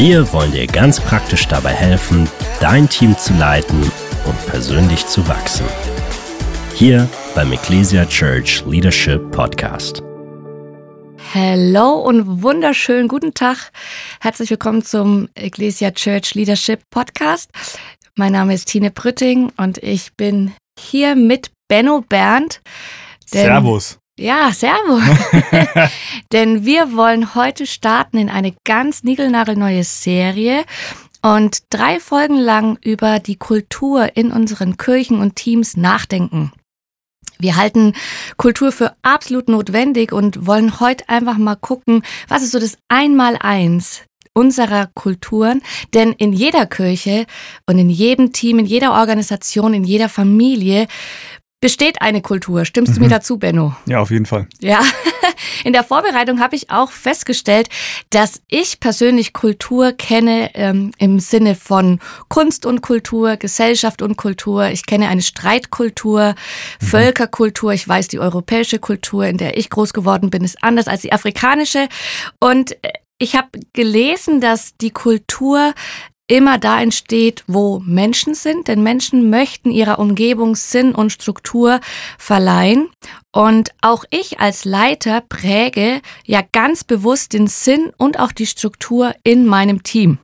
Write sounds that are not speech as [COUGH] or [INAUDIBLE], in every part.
Wir wollen dir ganz praktisch dabei helfen, dein Team zu leiten und persönlich zu wachsen. Hier beim Ecclesia Church Leadership Podcast. Hallo und wunderschönen guten Tag. Herzlich willkommen zum Ecclesia Church Leadership Podcast. Mein Name ist Tine Brütting und ich bin hier mit Benno Berndt. Servus. Ja, servus. [LAUGHS] denn wir wollen heute starten in eine ganz niegelnagelneue Serie und drei Folgen lang über die Kultur in unseren Kirchen und Teams nachdenken. Wir halten Kultur für absolut notwendig und wollen heute einfach mal gucken, was ist so das Einmaleins unserer Kulturen. Denn in jeder Kirche und in jedem Team, in jeder Organisation, in jeder Familie besteht eine Kultur. Stimmst mhm. du mir mhm. dazu, Benno? Ja, auf jeden Fall. Ja, [LAUGHS] in der Vorbereitung habe ich auch festgestellt, dass ich persönlich Kultur kenne ähm, im Sinne von Kunst und Kultur, Gesellschaft und Kultur. Ich kenne eine Streitkultur, mhm. Völkerkultur. Ich weiß, die europäische Kultur, in der ich groß geworden bin, ist anders als die afrikanische. Und äh, ich habe gelesen, dass die Kultur immer da entsteht, wo Menschen sind, denn Menschen möchten ihrer Umgebung Sinn und Struktur verleihen. Und auch ich als Leiter präge ja ganz bewusst den Sinn und auch die Struktur in meinem Team.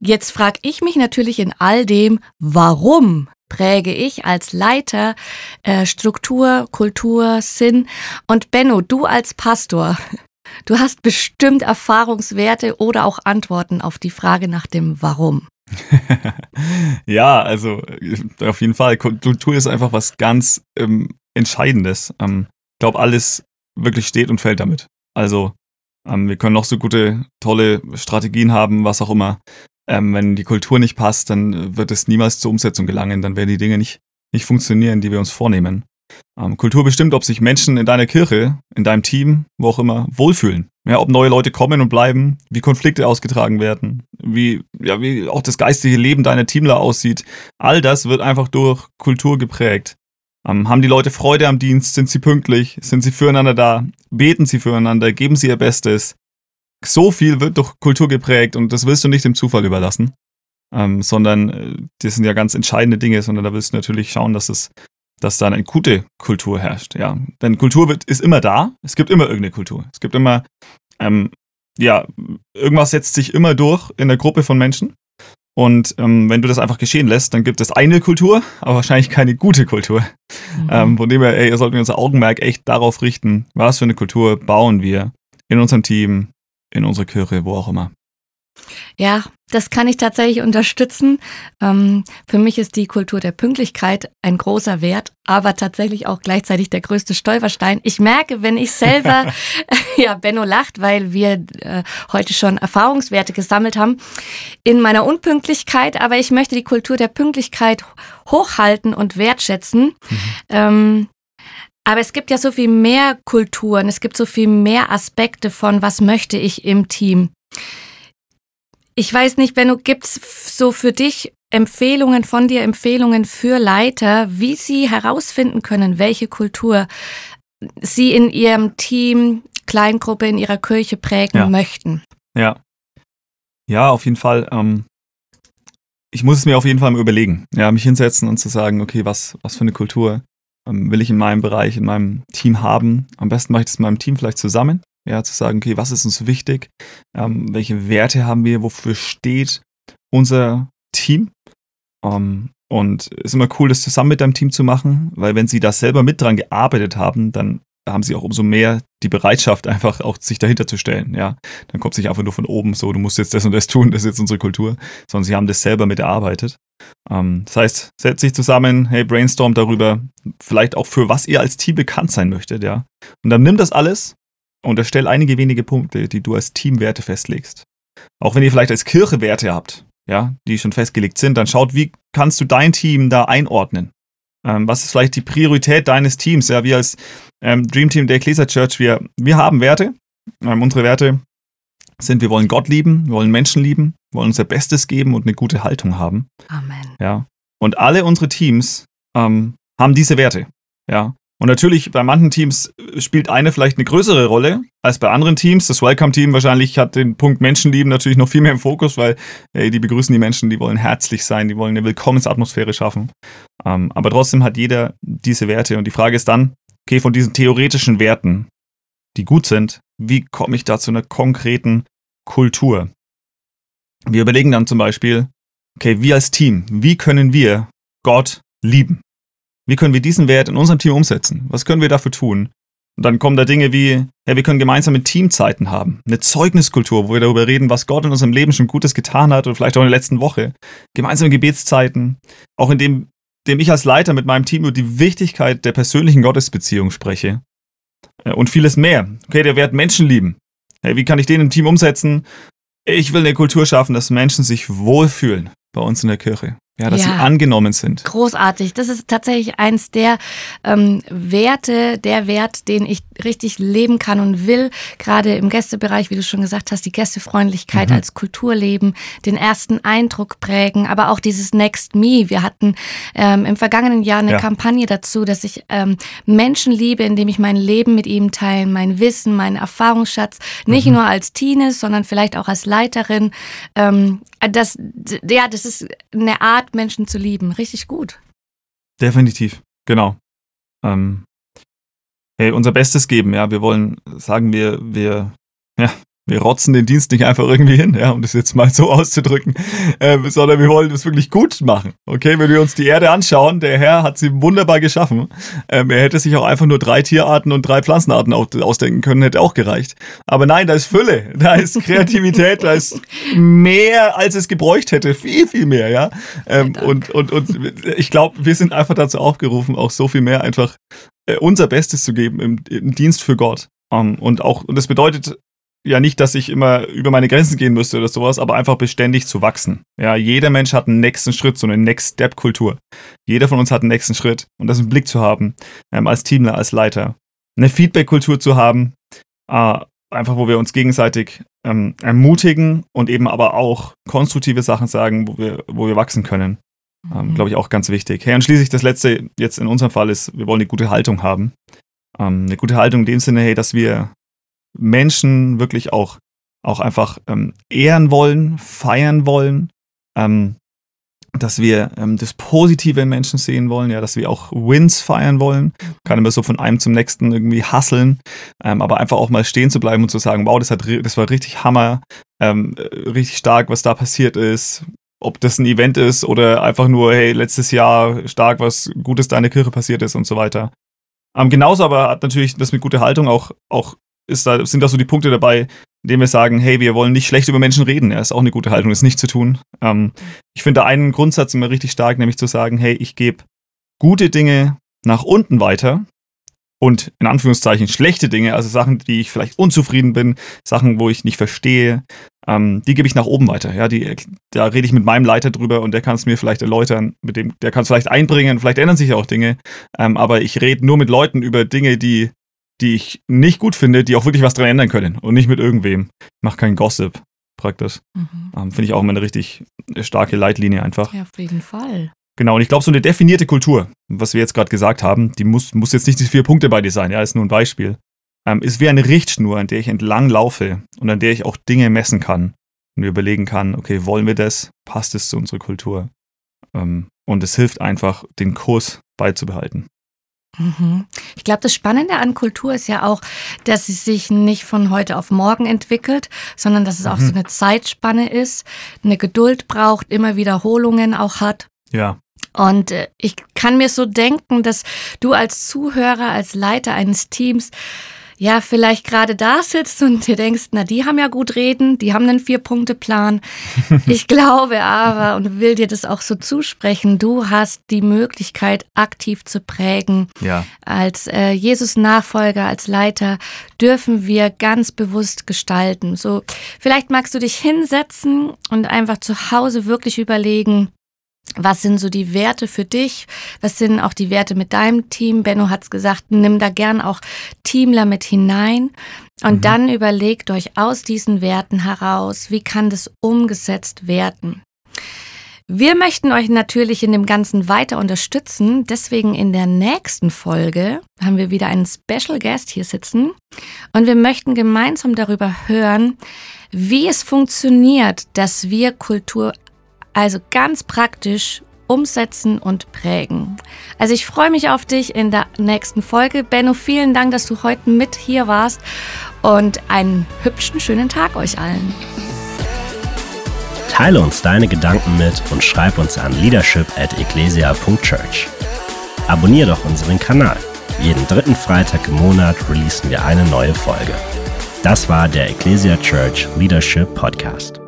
Jetzt frage ich mich natürlich in all dem, warum präge ich als Leiter äh, Struktur, Kultur, Sinn. Und Benno, du als Pastor, Du hast bestimmt Erfahrungswerte oder auch Antworten auf die Frage nach dem Warum. [LAUGHS] ja, also äh, auf jeden Fall. Kultur ist einfach was ganz ähm, Entscheidendes. Ähm, ich glaube, alles wirklich steht und fällt damit. Also ähm, wir können noch so gute, tolle Strategien haben, was auch immer. Ähm, wenn die Kultur nicht passt, dann wird es niemals zur Umsetzung gelangen. Dann werden die Dinge nicht, nicht funktionieren, die wir uns vornehmen. Ähm, Kultur bestimmt, ob sich Menschen in deiner Kirche, in deinem Team, wo auch immer, wohlfühlen. Ja, ob neue Leute kommen und bleiben, wie Konflikte ausgetragen werden, wie, ja, wie auch das geistige Leben deiner Teamler aussieht. All das wird einfach durch Kultur geprägt. Ähm, haben die Leute Freude am Dienst? Sind sie pünktlich? Sind sie füreinander da? Beten sie füreinander? Geben sie ihr Bestes? So viel wird durch Kultur geprägt und das willst du nicht dem Zufall überlassen, ähm, sondern äh, das sind ja ganz entscheidende Dinge, sondern da willst du natürlich schauen, dass es dass da eine gute Kultur herrscht. Ja, denn Kultur wird, ist immer da. Es gibt immer irgendeine Kultur. Es gibt immer, ähm, ja, irgendwas setzt sich immer durch in der Gruppe von Menschen. Und ähm, wenn du das einfach geschehen lässt, dann gibt es eine Kultur, aber wahrscheinlich keine gute Kultur. Mhm. Ähm, von dem her, ey, sollten wir unser Augenmerk echt darauf richten, was für eine Kultur bauen wir in unserem Team, in unserer Kirche, wo auch immer. Ja, das kann ich tatsächlich unterstützen. Ähm, für mich ist die Kultur der Pünktlichkeit ein großer Wert, aber tatsächlich auch gleichzeitig der größte Stolperstein. Ich merke, wenn ich selber, [LAUGHS] [LAUGHS] ja, Benno lacht, weil wir äh, heute schon Erfahrungswerte gesammelt haben in meiner Unpünktlichkeit, aber ich möchte die Kultur der Pünktlichkeit hochhalten und wertschätzen. Mhm. Ähm, aber es gibt ja so viel mehr Kulturen, es gibt so viel mehr Aspekte von, was möchte ich im Team. Ich weiß nicht, Benno, gibt's so für dich Empfehlungen von dir, Empfehlungen für Leiter, wie sie herausfinden können, welche Kultur sie in ihrem Team, Kleingruppe, in ihrer Kirche prägen ja. möchten? Ja. Ja, auf jeden Fall. Ähm, ich muss es mir auf jeden Fall mal überlegen. Ja, mich hinsetzen und zu sagen, okay, was, was für eine Kultur ähm, will ich in meinem Bereich, in meinem Team haben? Am besten mache ich das in meinem Team vielleicht zusammen. Ja, zu sagen, okay, was ist uns wichtig? Ähm, welche Werte haben wir? Wofür steht unser Team? Ähm, und es ist immer cool, das zusammen mit deinem Team zu machen, weil wenn sie da selber mit dran gearbeitet haben, dann haben sie auch umso mehr die Bereitschaft, einfach auch sich dahinter zu stellen. Ja, dann kommt es nicht einfach nur von oben so, du musst jetzt das und das tun, das ist jetzt unsere Kultur, sondern sie haben das selber mit erarbeitet. Ähm, das heißt, setzt sich zusammen, hey, brainstorm darüber, vielleicht auch für was ihr als Team bekannt sein möchtet, ja. Und dann nimm das alles und erstell einige wenige Punkte, die du als Teamwerte festlegst. Auch wenn ihr vielleicht als Kirche Werte habt, ja, die schon festgelegt sind, dann schaut, wie kannst du dein Team da einordnen? Ähm, was ist vielleicht die Priorität deines Teams? Ja, wir als ähm, Dream Team der Ecclesia Church, wir, wir haben Werte. Ähm, unsere Werte sind, wir wollen Gott lieben, wir wollen Menschen lieben, wir wollen unser Bestes geben und eine gute Haltung haben. Amen. Ja. Und alle unsere Teams ähm, haben diese Werte. Ja. Und natürlich, bei manchen Teams spielt eine vielleicht eine größere Rolle als bei anderen Teams. Das Welcome-Team wahrscheinlich hat den Punkt Menschenlieben natürlich noch viel mehr im Fokus, weil ey, die begrüßen die Menschen, die wollen herzlich sein, die wollen eine Willkommensatmosphäre schaffen. Ähm, aber trotzdem hat jeder diese Werte. Und die Frage ist dann, okay, von diesen theoretischen Werten, die gut sind, wie komme ich da zu einer konkreten Kultur? Wir überlegen dann zum Beispiel, okay, wir als Team, wie können wir Gott lieben? Wie können wir diesen Wert in unserem Team umsetzen? Was können wir dafür tun? Und dann kommen da Dinge wie, ja, wir können gemeinsame Teamzeiten haben, eine Zeugniskultur, wo wir darüber reden, was Gott in unserem Leben schon Gutes getan hat oder vielleicht auch in der letzten Woche. Gemeinsame Gebetszeiten, auch in dem, dem ich als Leiter mit meinem Team über die Wichtigkeit der persönlichen Gottesbeziehung spreche. Äh, und vieles mehr. Okay, der Wert Menschen lieben. Hey, wie kann ich den im Team umsetzen? Ich will eine Kultur schaffen, dass Menschen sich wohlfühlen bei uns in der Kirche. Ja, dass ja, sie angenommen sind. Großartig. Das ist tatsächlich eins der ähm, Werte, der Wert, den ich richtig leben kann und will. Gerade im Gästebereich, wie du schon gesagt hast, die Gästefreundlichkeit mhm. als Kulturleben, den ersten Eindruck prägen, aber auch dieses Next Me. Wir hatten ähm, im vergangenen Jahr eine ja. Kampagne dazu, dass ich ähm, Menschen liebe, indem ich mein Leben mit ihnen teile, mein Wissen, meinen Erfahrungsschatz, nicht mhm. nur als Teenies, sondern vielleicht auch als Leiterin. Ähm, das, ja, das ist eine Art, Menschen zu lieben. Richtig gut. Definitiv, genau. Ähm, hey, unser Bestes geben, ja. Wir wollen sagen, wir, wir, ja, wir rotzen den Dienst nicht einfach irgendwie hin, ja, um das jetzt mal so [LAUGHS] auszudrücken, äh, sondern wir wollen das wirklich gut machen. Okay, wenn wir uns die Erde anschauen, der Herr hat sie wunderbar geschaffen. Ähm, er hätte sich auch einfach nur drei Tierarten und drei Pflanzenarten ausdenken können, hätte auch gereicht. Aber nein, da ist Fülle, [LAUGHS] da ist Kreativität, da ist mehr, als es gebräucht hätte, viel, viel mehr, ja. Ähm, und, und, und ich glaube, wir sind einfach dazu aufgerufen, auch so viel mehr einfach unser Bestes zu geben im, im Dienst für Gott. Um, und auch, und das bedeutet ja nicht, dass ich immer über meine Grenzen gehen müsste oder sowas, aber einfach beständig zu wachsen. Ja, jeder Mensch hat einen nächsten Schritt, so eine Next-Step-Kultur. Jeder von uns hat einen nächsten Schritt und das im Blick zu haben, ähm, als Teamler, als Leiter. Eine Feedback-Kultur zu haben, äh, einfach wo wir uns gegenseitig ähm, ermutigen und eben aber auch konstruktive Sachen sagen, wo wir, wo wir wachsen können. Ähm, mhm. Glaube ich auch ganz wichtig. Hey, und schließlich das letzte jetzt in unserem Fall ist, wir wollen eine gute Haltung haben. Ähm, eine gute Haltung in dem Sinne, hey, dass wir Menschen wirklich auch, auch einfach ähm, ehren wollen, feiern wollen, ähm, dass wir ähm, das Positive in Menschen sehen wollen, ja, dass wir auch Wins feiern wollen. Kann immer so von einem zum nächsten irgendwie hasseln, ähm, aber einfach auch mal stehen zu bleiben und zu sagen, wow, das, hat, das war richtig Hammer, ähm, richtig stark, was da passiert ist. Ob das ein Event ist oder einfach nur, hey, letztes Jahr stark was Gutes da in der Kirche passiert ist und so weiter. Ähm, genauso aber hat natürlich das mit guter Haltung auch, auch ist da, sind da so die Punkte dabei, indem wir sagen, hey, wir wollen nicht schlecht über Menschen reden. Ja, ist auch eine gute Haltung, das nicht zu tun. Ähm, ich finde einen Grundsatz immer richtig stark, nämlich zu sagen, hey, ich gebe gute Dinge nach unten weiter und in Anführungszeichen schlechte Dinge, also Sachen, die ich vielleicht unzufrieden bin, Sachen, wo ich nicht verstehe, ähm, die gebe ich nach oben weiter. Ja, die, da rede ich mit meinem Leiter drüber und der kann es mir vielleicht erläutern, mit dem, der kann es vielleicht einbringen, vielleicht ändern sich auch Dinge, ähm, aber ich rede nur mit Leuten über Dinge, die die ich nicht gut finde, die auch wirklich was dran ändern können und nicht mit irgendwem. Ich mache keinen Gossip praktisch. Mhm. Ähm, finde ich auch immer eine richtig starke Leitlinie einfach. Ja, auf jeden Fall. Genau, und ich glaube, so eine definierte Kultur, was wir jetzt gerade gesagt haben, die muss, muss jetzt nicht die vier Punkte bei dir sein, ja, ist nur ein Beispiel. Ähm, ist wie eine Richtschnur, an der ich entlang laufe und an der ich auch Dinge messen kann und mir überlegen kann, okay, wollen wir das? Passt es zu unserer Kultur? Ähm, und es hilft einfach, den Kurs beizubehalten. Mhm. Ich glaube, das Spannende an Kultur ist ja auch, dass sie sich nicht von heute auf morgen entwickelt, sondern dass es auch so mhm. eine Zeitspanne ist, eine Geduld braucht, immer Wiederholungen auch hat. Ja. Und äh, ich kann mir so denken, dass du als Zuhörer, als Leiter eines Teams ja, vielleicht gerade da sitzt und dir denkst, na, die haben ja gut reden, die haben einen Vier-Punkte-Plan. [LAUGHS] Ich glaube aber und will dir das auch so zusprechen, du hast die Möglichkeit, aktiv zu prägen. Ja. Als äh, Jesus-Nachfolger, als Leiter dürfen wir ganz bewusst gestalten. So, vielleicht magst du dich hinsetzen und einfach zu Hause wirklich überlegen, was sind so die Werte für dich? Was sind auch die Werte mit deinem Team? Benno hat's gesagt, nimm da gern auch Teamler mit hinein. Und mhm. dann überlegt euch aus diesen Werten heraus, wie kann das umgesetzt werden? Wir möchten euch natürlich in dem Ganzen weiter unterstützen. Deswegen in der nächsten Folge haben wir wieder einen Special Guest hier sitzen. Und wir möchten gemeinsam darüber hören, wie es funktioniert, dass wir Kultur also ganz praktisch umsetzen und prägen. Also ich freue mich auf dich in der nächsten Folge. Benno, vielen Dank, dass du heute mit hier warst und einen hübschen, schönen Tag euch allen. Teile uns deine Gedanken mit und schreib uns an leadership at ecclesia.church. Abonnier doch unseren Kanal. Jeden dritten Freitag im Monat releasen wir eine neue Folge. Das war der Ecclesia Church Leadership Podcast.